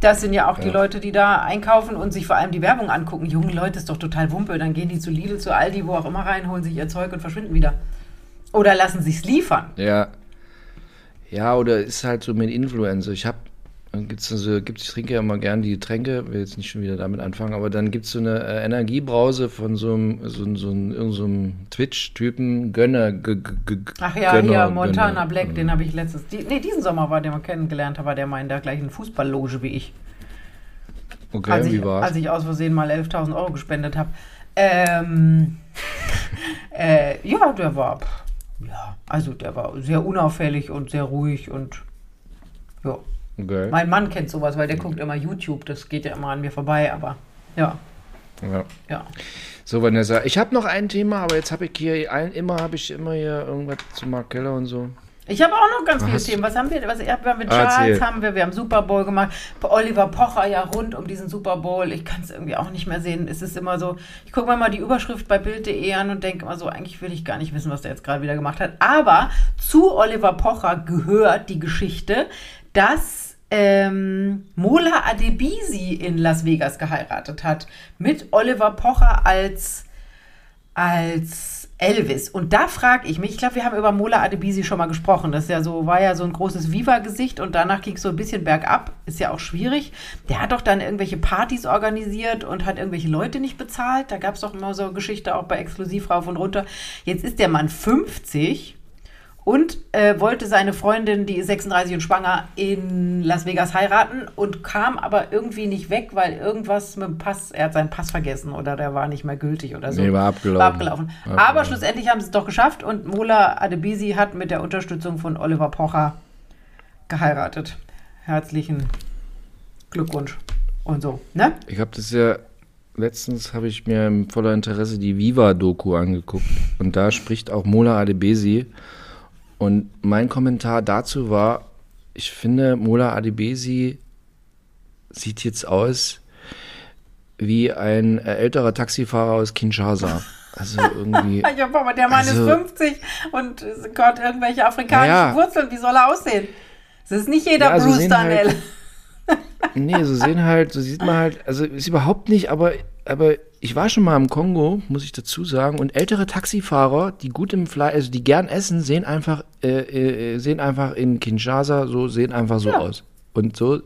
Das sind ja auch die Leute, die da einkaufen und sich vor allem die Werbung angucken. Junge Leute, ist doch total Wumpe. Dann gehen die zu Lidl, zu Aldi, wo auch immer rein, holen sich ihr Zeug und verschwinden wieder. Oder lassen sich's liefern. Ja. Ja, oder ist halt so mit Influencer. Ich habe, gibt's also, gibt's, ich trinke ja immer gern die Getränke, will jetzt nicht schon wieder damit anfangen, aber dann gibt es so eine äh, Energiebrause von so einem, so, so, so einem Twitch-Typen, Gönner. G, g, g, Ach ja, Gönner, hier, Montana Gönner. Black, den habe ich letztes, die, nee, diesen Sommer war, den wir kennengelernt haben, war der mal in der gleichen Fußballloge wie ich. Okay, als, wie ich war's? als ich aus Versehen mal 11.000 Euro gespendet habe. Ähm, (laughs) äh, ja, der war, ja, also der war sehr unauffällig und sehr ruhig und ja. Okay. Mein Mann kennt sowas, weil der guckt immer YouTube, das geht ja immer an mir vorbei, aber ja, Ja. ja. So, Vanessa, ich habe noch ein Thema, aber jetzt habe ich hier ein, immer habe ich immer hier irgendwas zu Mark Keller und so. Ich habe auch noch ganz viele Themen. Was haben wir? Was haben wir mit Ah, Charles? erzähl. Haben wir? Wir haben Super Bowl gemacht. Oliver Pocher ja rund um diesen Super Bowl. Ich kann es irgendwie auch nicht mehr sehen. Es ist immer so. Ich gucke mir mal die Überschrift bei Bild.de an und denke immer so, eigentlich will ich gar nicht wissen, was der jetzt gerade wieder gemacht hat. Aber zu Oliver Pocher gehört die Geschichte, dass ähm, Mola Adebisi in Las Vegas geheiratet hat. Mit Oliver Pocher als als Elvis. Und da frage ich mich, ich glaube, wir haben über Mola Adebisi schon mal gesprochen. Das ja so, war ja so ein großes Viva-Gesicht und danach ging es so ein bisschen bergab. Ist ja auch schwierig. Der hat doch dann irgendwelche Partys organisiert und hat irgendwelche Leute nicht bezahlt. Da gab es doch immer so eine Geschichte auch bei Exklusiv rauf und runter. Jetzt ist der Mann 50 und äh, wollte seine Freundin, die ist 36 und schwanger, in Las Vegas heiraten und kam aber irgendwie nicht weg, weil irgendwas mit dem Pass, er hat seinen Pass vergessen oder der war nicht mehr gültig oder so. Nee, war abgelaufen. War abgelaufen. War Aber abgelaufen. schlussendlich haben sie es doch geschafft und Mola Adebisi hat mit der Unterstützung von Oliver Pocher geheiratet. Herzlichen Glückwunsch und so, ne? Ich habe das ja letztens habe ich mir im voller Interesse die Viva-Doku angeguckt und da spricht auch Mola Adebesi und mein Kommentar dazu war, ich finde Mola Adebesi sieht jetzt aus wie ein älterer Taxifahrer aus Kinshasa. Also (laughs) irgendwie. ja, aber der Mann also, ist 50 und Gott, irgendwelche afrikanischen Ja. Wurzeln, wie soll er aussehen? Es ist nicht jeder Ja, so Bruce sehen Darnell. halt- (laughs) Nee, so sehen halt, so sieht man halt, also ist überhaupt nicht, aber, aber ich war schon mal im Kongo, muss ich dazu sagen, und ältere Taxifahrer, die gut im Fleisch, also die gern essen, sehen einfach, äh, äh, sehen einfach in Kinshasa so, sehen einfach so Ja. aus. Und so,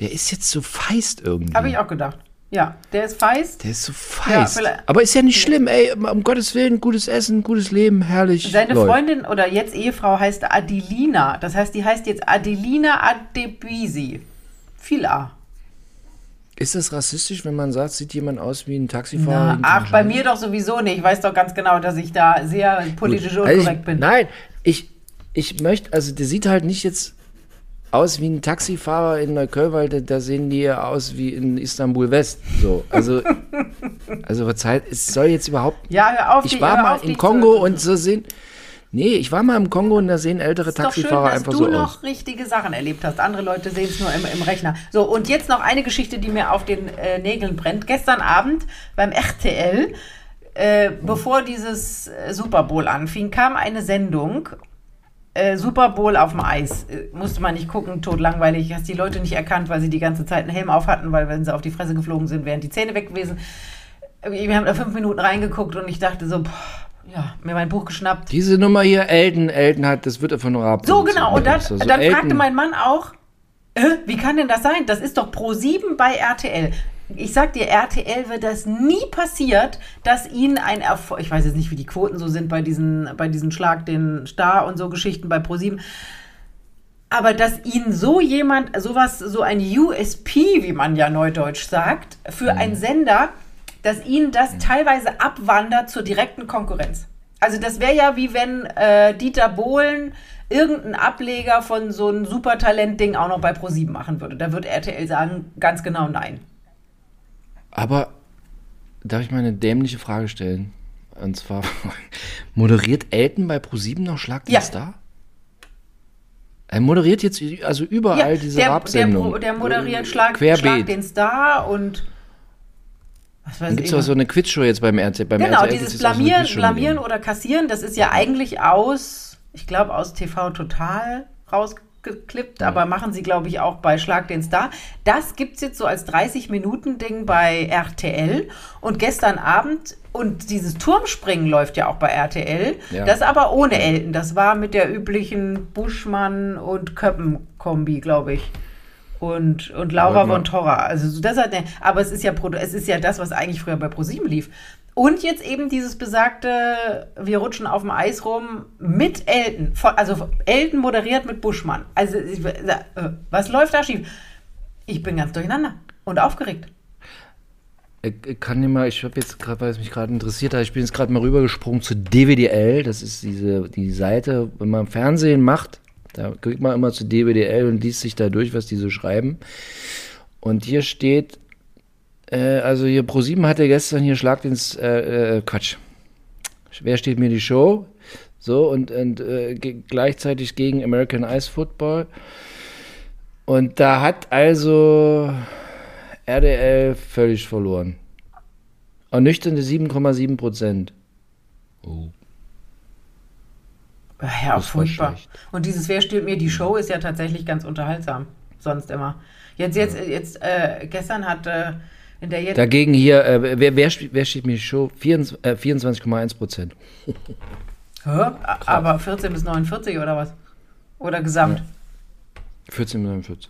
der ist jetzt so feist irgendwie. Habe ich auch gedacht. Ja, der ist feist. Der ist so Ja, feist. vielleicht- aber ist ja nicht schlimm, ey, um Gottes Willen, gutes Essen, gutes Leben, herrlich. Seine läuft. Freundin oder jetzt Ehefrau heißt Adelina. Das heißt, die heißt jetzt Adelina Adebisi. Viel A. Ist das rassistisch, wenn man sagt, sieht jemand aus wie ein Taxifahrer? Na, ach, bei mir doch sowieso nicht. Ich weiß doch ganz genau, dass ich da sehr politisch. Also unkorrekt ich, bin. Nein, ich, ich möchte, also der sieht halt nicht jetzt aus wie ein Taxifahrer in Neukölln, weil da, da sehen die ja aus wie in Istanbul West. So, also, (laughs) also verzeiht, es soll jetzt überhaupt. Ja, hör auf. Ich dich- war mal im Kongo und (laughs) so sehen. Nee, ich war mal im Kongo und da sehen ältere ist doch schön, Taxifahrer dass einfach du so noch aus. richtige Sachen erlebt hast. Andere Leute sehen es nur im, im Rechner. So, und jetzt noch eine Geschichte, die mir auf den äh, Nägeln brennt. Gestern Abend beim RTL, äh, bevor dieses äh, Super Bowl anfing, kam eine Sendung. Äh, Super Bowl auf dem Eis. Äh, musste man nicht gucken, totlangweilig. Hast die Leute nicht erkannt, weil sie die ganze Zeit einen Helm auf hatten, weil wenn sie auf die Fresse geflogen sind, wären die Zähne weg gewesen. Wir haben da fünf Minuten reingeguckt und ich dachte so, boah, ja, mir mein Buch geschnappt. Diese Nummer hier, Elton, Elton hat, das wird einfach nur ab. So, genau. Und dann, so, so dann fragte mein Mann auch, äh, wie kann denn das sein? Das ist doch Pro 7 bei RTL. Ich sag dir, RTL wird das nie passiert, dass ihnen ein Erfolg, ich weiß jetzt nicht, wie die Quoten so sind bei diesen, bei diesen Schlag den Star und so Geschichten bei Pro 7. Aber dass ihnen so jemand, sowas, so ein USP, wie man ja neudeutsch sagt, für Mhm. einen Sender, dass ihnen das teilweise abwandert zur direkten Konkurrenz. Also das wäre ja wie wenn äh, Dieter Bohlen irgendeinen Ableger von so einem Supertalent-Ding auch noch bei Pro7 machen würde. Da würde RTL sagen, ganz genau nein. Aber darf ich mal eine dämliche Frage stellen? Und zwar, (laughs) moderiert Elton bei ProSieben noch Schlag den Ja. Star? Er moderiert jetzt also überall diese der, der, der moderiert Schlag, Querbeet. Schlag den Star und Dann gibt es auch so eine Quizshow jetzt beim RTL. Beim Genau, RTL dieses auch so Blamieren, Blamieren oder Kassieren, das ist ja eigentlich aus, ich glaube, aus TV Total rausgeklippt, aber machen sie, glaube ich, auch bei Schlag den Star. Das gibt es jetzt so als 30-Minuten-Ding bei RTL. Und gestern Abend, und dieses Turmspringen läuft ja auch bei RTL, Ja. das aber ohne Elton. Das war mit der üblichen Buschmann- und Köppen-Kombi, glaube ich. Und, und Laura von Torra. Also so das hat aber es ist ja es ist ja das, was eigentlich früher bei ProSieben lief. Und jetzt eben dieses besagte, wir rutschen auf dem Eis rum mit Elton. Also Elton moderiert mit Buschmann. Also äh, was läuft da schief? Ich bin ganz durcheinander und aufgeregt. Ich, ich kann dir mal, ich habe jetzt gerade, weil es mich gerade interessiert hat, ich bin jetzt gerade mal rübergesprungen zu DWDL. Das ist diese die Seite, wenn man Fernsehen macht, da geht man immer zu DWDL und liest sich da durch, was die so schreiben. Und hier steht, äh, also hier ProSieben hatte gestern hier Schlag ins äh, äh, Quatsch. Wer steht mir die Show? So und, und äh, gleichzeitig gegen American Ice Football. Und da hat also RDL völlig verloren. Ernüchternde 7,7 Prozent. Oh. Ja, furchtbar. schlecht. Und dieses Wer steht mir die Show ist ja tatsächlich ganz unterhaltsam. Sonst immer. Jetzt, jetzt, jetzt, äh, gestern hat äh, in der jetzt. Dagegen hier, äh, wer, wer, wer steht mir die Show? 24 äh, 24,1 Prozent. Aber 14 bis 49 oder was? Oder gesamt? 14,49.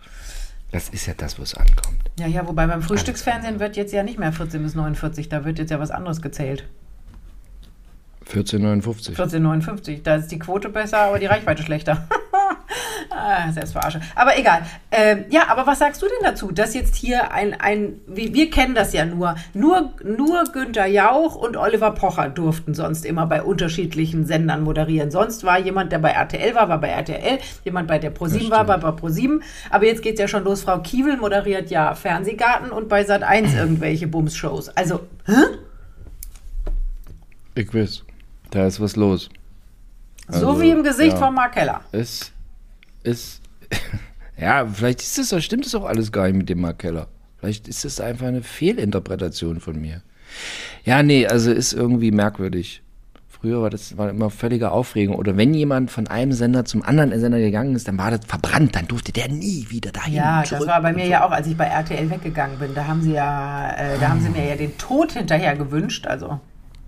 Das ist ja das, wo es ankommt. Ja, ja, wobei beim Frühstücksfernsehen wird jetzt ja nicht mehr 14 bis 49, da wird jetzt ja was anderes gezählt. 14,59. 14,59, da ist die Quote besser, aber die Reichweite schlechter. (laughs) ah, Selbstverarsche. Aber egal. Ähm, ja, aber was sagst du denn dazu, dass jetzt hier ein, ein wir, wir kennen das ja nur, nur, nur Günther Jauch und Oliver Pocher durften sonst immer bei unterschiedlichen Sendern moderieren. Sonst war jemand, der bei RTL war, war bei RTL, jemand bei der ProSieben war, war bei ProSieben. Aber jetzt geht's ja schon los. Frau Kiewel moderiert ja Fernsehgarten und bei Sat1 irgendwelche Bums-Shows. Also, hä? Ich weiß. Da ist was los. so Also, wie im Gesicht ja. von Mark Keller. Es ist. (laughs) ja, vielleicht ist es, stimmt es auch alles gar nicht mit dem Mark Keller. Vielleicht ist es einfach eine Fehlinterpretation von mir. Ja, nee, also ist irgendwie merkwürdig. Früher war das war immer völlige Aufregung. Oder wenn jemand von einem Sender zum anderen Sender gegangen ist, dann war das verbrannt, dann durfte der nie wieder dahin. Ja, zurück das war bei mir so. ja auch, als ich bei RTL weggegangen bin. Da haben sie ja, äh, da haben sie mir ja den Tod hinterher gewünscht, also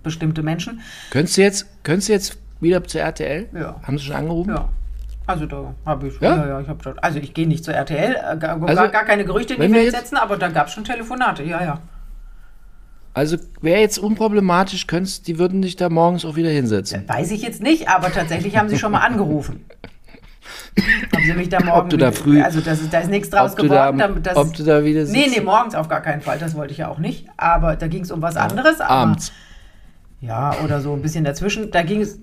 bestimmte Menschen. Könntest du jetzt, könntest du jetzt wieder zur RTL? Ja. Haben sie schon angerufen? Ja. Also da habe ich, Ja? ja, ja, ich habe schon, also ich gehe nicht zur RTL, äh, gar, Also, gar, gar keine Gerüchte in die Welt setzen, aber da gab es schon Telefonate, ja, ja. Also wäre jetzt unproblematisch, könntest, die würden dich da morgens auch wieder hinsetzen. Weiß ich jetzt nicht, aber tatsächlich haben sie schon mal angerufen. (laughs) haben sie mich da morgen, du da früh- also das ist, da ist nichts draus Ob da, geworden. damit das, ob du da wieder nee, sitzt? nee, morgens auf gar keinen Fall, das wollte ich ja auch nicht, aber da ging es um was anderes. Aber, Abends. Ja, oder so ein bisschen dazwischen. Da ging es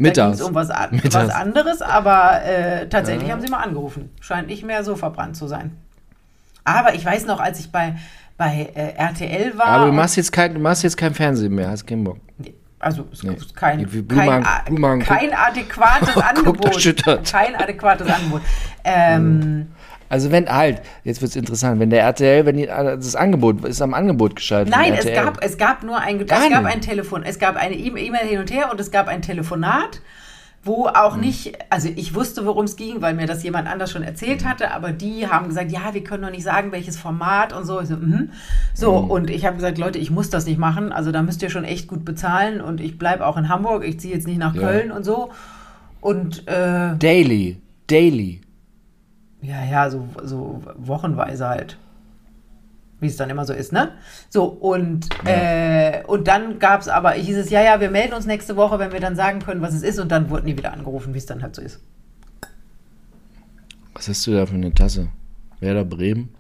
um was, an- was anderes, aber äh, tatsächlich haben sie mal angerufen. Scheint nicht mehr so verbrannt zu sein. Aber ich weiß noch, als ich bei, bei äh, RTL war. Aber du machst jetzt kein, du machst jetzt kein Fernsehen mehr, hast keinen Bock. Also es Nee. ist kein, wie kein, Blumenhagen kein adäquates (laughs) Angebot. Kein adäquates Angebot. Ähm, Also wenn, halt, jetzt wird's interessant, wenn der RTL, wenn die, das Angebot, ist am Angebot geschaltet. nein, es gab, es gab nur ein, es gab nicht. ein Telefon, es gab eine E- E-Mail hin und her und es gab ein Telefonat, wo auch Hm. nicht, also ich wusste, worum es ging, weil mir das jemand anders schon erzählt Hm. hatte, aber die haben gesagt, ja, wir können doch nicht sagen, welches Format und so. Ich so, mhm. so Hm. und ich habe gesagt, Leute, ich muss das nicht machen, also da müsst ihr schon echt gut bezahlen und ich bleibe auch in Hamburg, ich ziehe jetzt nicht nach Ja. Köln und so. Und äh, Daily, Daily. Ja, ja, so, so wochenweise halt. Wie es dann immer so ist, ne? So, und, äh, und dann gab es aber, hieß es, ja, ja, wir melden uns nächste Woche, wenn wir dann sagen können, was es ist. Und dann wurden die wieder angerufen, wie es dann halt so ist. Was hast du da für eine Tasse? Werder Bremen?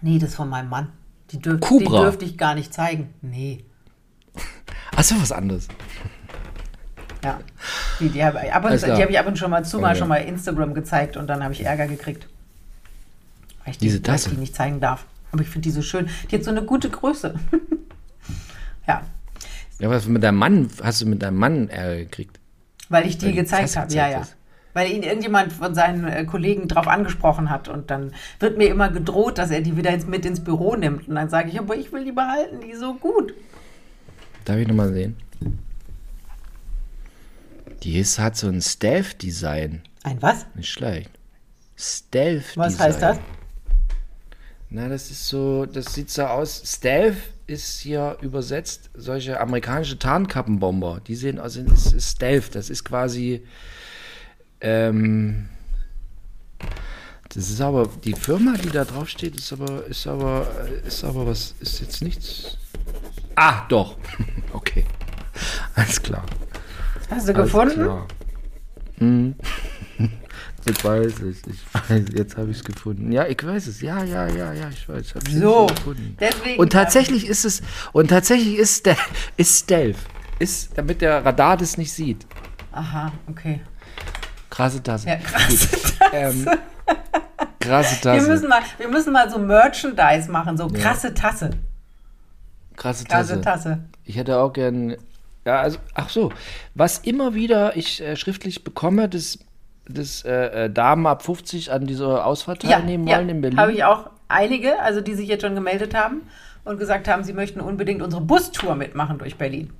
Nee, das ist von meinem Mann. Die, dürf, die dürfte ich gar nicht zeigen. Nee. (laughs) Achso, was anderes. Ja. Die, die habe die hab ich ab und schon mal zu mal Okay. schon mal Instagram gezeigt und dann habe ich Ärger gekriegt. Weil ich die, Diese weil ich die nicht zeigen darf. Aber ich finde die so schön. Die hat so eine gute Größe. (laughs) ja. Ja, was mit deinem Mann, hast du mit deinem Mann Ärger gekriegt? Weil ich die Weil gezeigt habe, ja, ja. hast. Weil ihn irgendjemand von seinen äh, Kollegen drauf angesprochen hat und dann wird mir immer gedroht, dass er die wieder ins, mit ins Büro nimmt. Und dann sage ich, aber ich will die behalten, die ist so gut. Darf ich nochmal sehen? Die ist, hat so ein Stealth-Design. Ein was? Nicht schlecht. Stealth-Design. Was heißt das? Na, das ist so, das sieht so aus. Stealth ist hier übersetzt solche amerikanische Tarnkappenbomber. Die sehen aus, das ist Stealth. Das ist quasi, ähm, das ist aber, die Firma, die da drauf steht, ist aber, ist aber, ist aber was, ist jetzt nichts. Ah, doch. (laughs) Okay. Alles klar. Hast du Alles gefunden? Klar. Hm. Ich weiß es. Ich weiß, jetzt habe ich es gefunden. Ja, ich weiß es. Ja, ja, ja, ja, ich weiß. Hab So, gefunden. deswegen. Und tatsächlich ist es, und tatsächlich ist der, ist Stealth. Ist, damit der Radar das nicht sieht. Aha, okay. Krasse Tasse. Ja, krass. Ähm, krasse Wir Tasse. müssen, mal, wir müssen mal so Merchandise machen, so krasse Tasse. krasse Krasse Tasse. Tasse. Ich hätte auch gern. Ja, also, ach so. Was immer wieder ich äh, schriftlich bekomme, dass, dass äh, äh, Damen ab 50 an dieser Ausfahrt teilnehmen wollen in Berlin. Habe ich auch einige, also die sich jetzt schon gemeldet haben und gesagt haben, sie möchten unbedingt unsere Bustour mitmachen durch Berlin.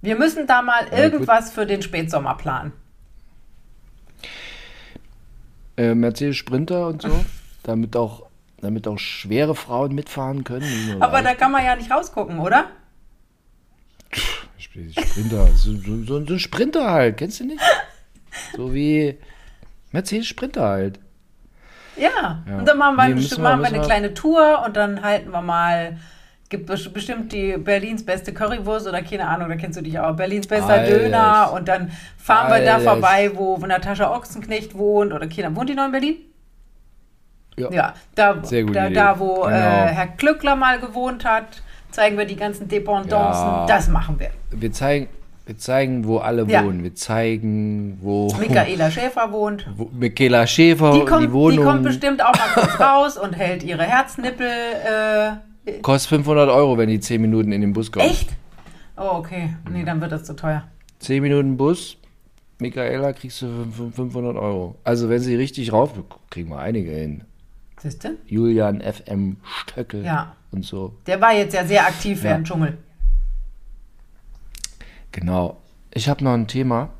Wir müssen da mal gut. irgendwas für den Spätsommer planen. äh, Mercedes Sprinter und so, (laughs) damit auch, damit auch schwere Frauen mitfahren können. Aber da kann man ja nicht rausgucken, oder? Sprinter, so, so, so ein Sprinter halt, kennst du nicht? (laughs) So wie Mercedes Sprinter halt. Ja. Ja. Und dann machen wir, Nee, Stück- wir- machen wir eine wir- kleine Tour und dann halten wir mal. Gibt bes- bestimmt die Berlins beste Currywurst oder keine Ahnung, da kennst du dich auch. Berlins bester Alles. Döner und dann fahren wir da Alles. vorbei, wo Natascha Ochsenknecht wohnt oder keine Wohnt die noch in Berlin? Ja, da, Sehr gute da, Idee. da wo Genau. äh, Herr Klückler mal gewohnt hat, zeigen wir die ganzen Dependancen. Ja. Das machen wir. Wir zeigen, wir zeigen, wo alle Ja. wohnen. Wir zeigen, wo Michaela (laughs) Schäfer wohnt. wo Michaela Schäfer, Die die, kommt, die Wohnung kommt bestimmt auch mal kurz (laughs) raus und hält ihre Herznippel. Äh, kostet 500 Euro, wenn die 10 Minuten in den Bus kommt. echt? Oh, okay. Nee, dann wird das zu teuer. 10 Minuten Bus, Michaela kriegst du für 500 Euro. Also wenn sie richtig rauf, kriegen wir einige hin. Siehst du? Julian FM Stöckel Ja. und so. Der war jetzt ja sehr aktiv während Dschungel. Genau. Ich habe noch ein Thema,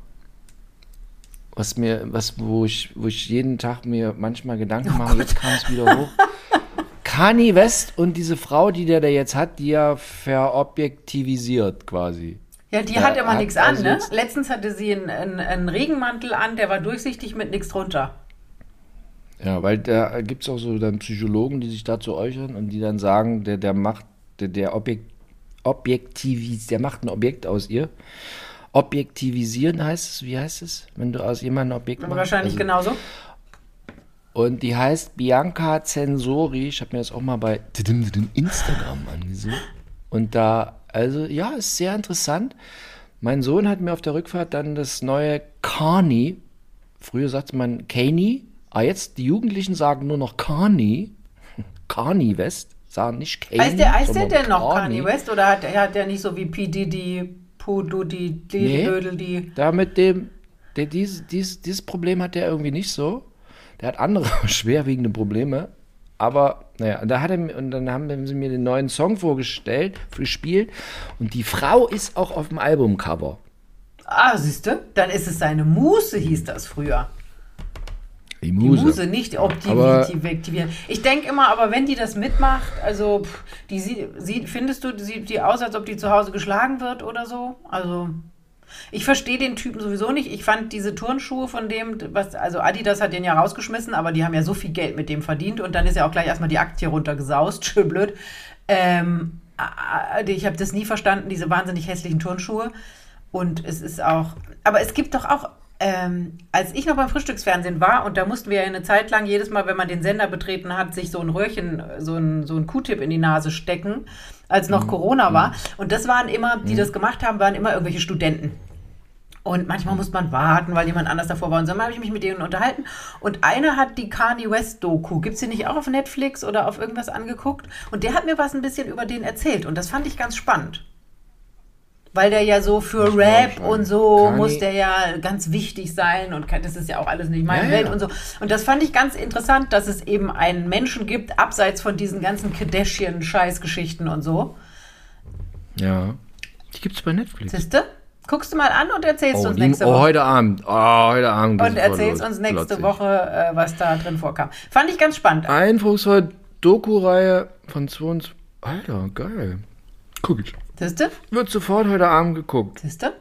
was mir, was, wo ich, wo ich jeden Tag mir manchmal Gedanken mache, jetzt kam es wieder hoch. (laughs) Kanye West und diese Frau, die der da jetzt hat, die ja verobjektivisiert quasi. Ja, die Ja, hat immer nichts an, also ne? jetzt- Letztens hatte sie einen, einen, einen Regenmantel an, der war durchsichtig mit nichts drunter. Ja, weil da gibt es auch so dann Psychologen, die sich dazu äußern und die dann sagen, der, der macht, der, der Objekt, Objektivis, der macht ein Objekt aus ihr. Objektivisieren heißt es, wie heißt es, wenn du aus jemandem ein Objekt machst? wahrscheinlich Also- genauso. Und die heißt Bianca Censori. Ich habe mir das auch mal bei Instagram angesehen. Und da, also ja, ist sehr interessant. Mein Sohn hat mir auf der Rückfahrt dann das neue Carney, früher sagte man Kanye, aber jetzt die Jugendlichen sagen nur noch Carney, (laughs) Carney West, sagen nicht Kanye. Heißt der, heißt der denn noch Kanye. West oder hat, hat der nicht so wie P. Diddy, Pu Dudi, Nee. Didi, Dödel, die. Da mit dem, der, dies, dies, dieses Problem hat der irgendwie nicht so. Der hat andere (laughs) schwerwiegende Probleme. Aber, naja, da hat er, und dann haben sie mir den neuen Song vorgestellt, gespielt. Und die Frau ist auch auf dem Albumcover. Ah, siehst du? Dann ist es seine Muse, hieß das früher. Die Die Muse. Muse, nicht objektivieren. Ich denke immer, aber wenn die das mitmacht, also pff, die sieht, sieht, findest du, sieht die aus, als ob die zu Hause geschlagen wird oder so? Also ich verstehe den Typen sowieso nicht. Ich fand diese Turnschuhe von dem, was, also Adidas hat den ja rausgeschmissen, aber die haben ja so viel Geld mit dem verdient und dann ist ja auch gleich erstmal die Aktie runtergesaust. (laughs) Schön blöd. Ähm, ich habe das nie verstanden, diese wahnsinnig hässlichen Turnschuhe. Und es ist auch, aber es gibt doch auch, ähm, als ich noch beim Frühstücksfernsehen war, und da mussten wir ja eine Zeit lang jedes Mal, wenn man den Sender betreten hat, sich so ein Röhrchen, so ein, so ein Q-Tip in die Nase stecken, als noch Corona war. Und das waren immer, die das gemacht haben, waren immer irgendwelche Studenten. Und manchmal musste man warten, weil jemand anders davor war. Und so habe ich mich mit denen unterhalten. Und einer hat die Kanye West Doku, gibt es die nicht auch auf Netflix oder auf irgendwas angeguckt? Und der hat mir was ein bisschen über den erzählt. Und das fand ich ganz spannend. Weil der ja so für Rap und so Kanye- muss der ja ganz wichtig sein und kann- das ist ja auch alles nicht meine Ja, Welt ja. und so. Und das fand ich ganz interessant, dass es eben einen Menschen gibt, abseits von diesen ganzen Kardashian-Scheißgeschichten und so. Ja. Die gibt's bei Netflix. Siehste? Guckst du mal an und erzählst Oh, uns nächste oh, Woche. heute Abend. Oh, heute Abend. Und erzählst uns nächste Glotzig. Woche, äh, was da drin vorkam. Fand ich ganz spannend. Eindrucksvoll Doku-Reihe von 22. Alter, geil. Guck ich. Siehste? Wird sofort heute Abend geguckt. Siehste?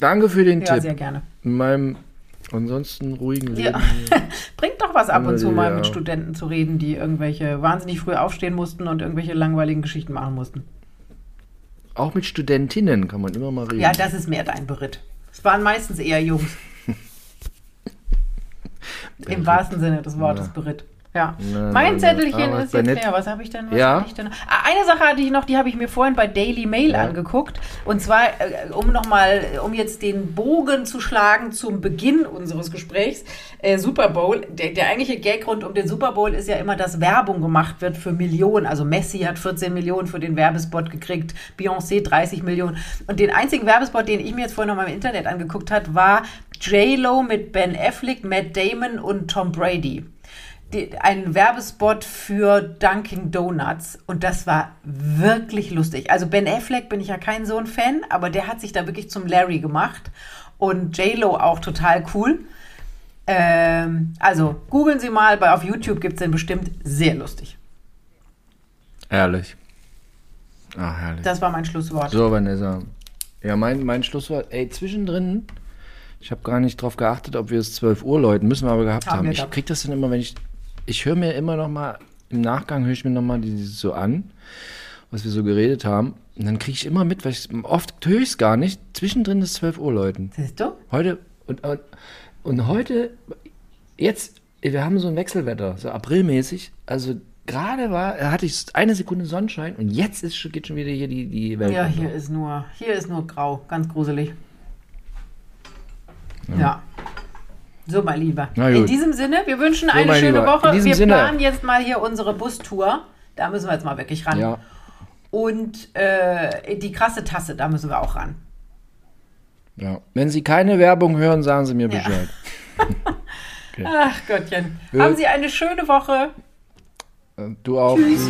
Danke für den Ja, Tipp. sehr gerne. In meinem ansonsten ruhigen Ja. Leben. (laughs) Bringt doch was ab und zu mal Ja. mit Studenten zu reden, die irgendwelche wahnsinnig früh aufstehen mussten und irgendwelche langweiligen Geschichten machen mussten. Auch mit Studentinnen kann man immer mal reden. Ja, das ist mehr dein Beritt. Es waren meistens eher Jungs. (laughs) Im wahrsten Sinne des Wortes Beritt. Ja. Na, mein. Zettelchen ist jetzt leer. Was habe ich denn? Was Ja. hab ich denn? Ah, Eine Sache hatte ich noch, die habe ich mir vorhin bei Daily Mail Ja. angeguckt. Und zwar, äh, um nochmal, um jetzt den Bogen zu schlagen zum Beginn unseres Gesprächs. Äh, Super Bowl, der, der eigentliche Gag rund um den Super Bowl ist ja immer, dass Werbung gemacht wird für Millionen. Also Messi hat 14 Millionen für den Werbespot gekriegt, Beyoncé 30 Millionen. Und den einzigen Werbespot, den ich mir jetzt vorhin noch mal im Internet angeguckt hat, war J-Lo mit Ben Affleck, Matt Damon und Tom Brady die, einen Werbespot für Dunkin' Donuts und das war wirklich lustig. Also Ben Affleck bin ich ja kein so ein Fan, aber der hat sich da wirklich zum Larry gemacht und J-Lo auch total cool. Ähm, also googeln Sie mal, bei, auf YouTube gibt es den bestimmt sehr lustig. Herrlich. Ah, herrlich. Das war mein Schlusswort. So, Vanessa. Ja, mein, mein Schlusswort. Ey, zwischendrin, ich habe gar nicht drauf geachtet, ob wir es 12 Uhr läuten, müssen wir aber gehabt Haben haben. Ich gehabt. krieg das dann immer, wenn ich, ich höre mir immer noch mal, im Nachgang höre ich mir noch mal dieses so an, was wir so geredet haben. Und dann kriege ich immer mit, weil ich oft höre ich es gar nicht, zwischendrin ist 12 Uhr läuten. Siehst du? Heute, und, und, und heute, jetzt, wir haben so ein Wechselwetter, so aprilmäßig, also gerade war, hatte ich eine Sekunde Sonnenschein und jetzt ist, geht schon wieder hier die, die Welt. Ja, hier ist nur, hier ist nur grau, ganz gruselig. Ja. So, mein Lieber. In diesem Sinne, wir wünschen eine mein schöne Lieber, Woche. Wir Sinne. planen jetzt mal hier unsere Bustour. Da müssen wir jetzt mal wirklich ran. Ja, Und äh, die krasse Tasse, da müssen wir auch ran. ja. Wenn Sie keine Werbung hören, sagen Sie mir Ja. Bescheid. (laughs) Ach Gottchen. Gut. Haben Sie eine schöne Woche. Äh, Du auch. Tschüss.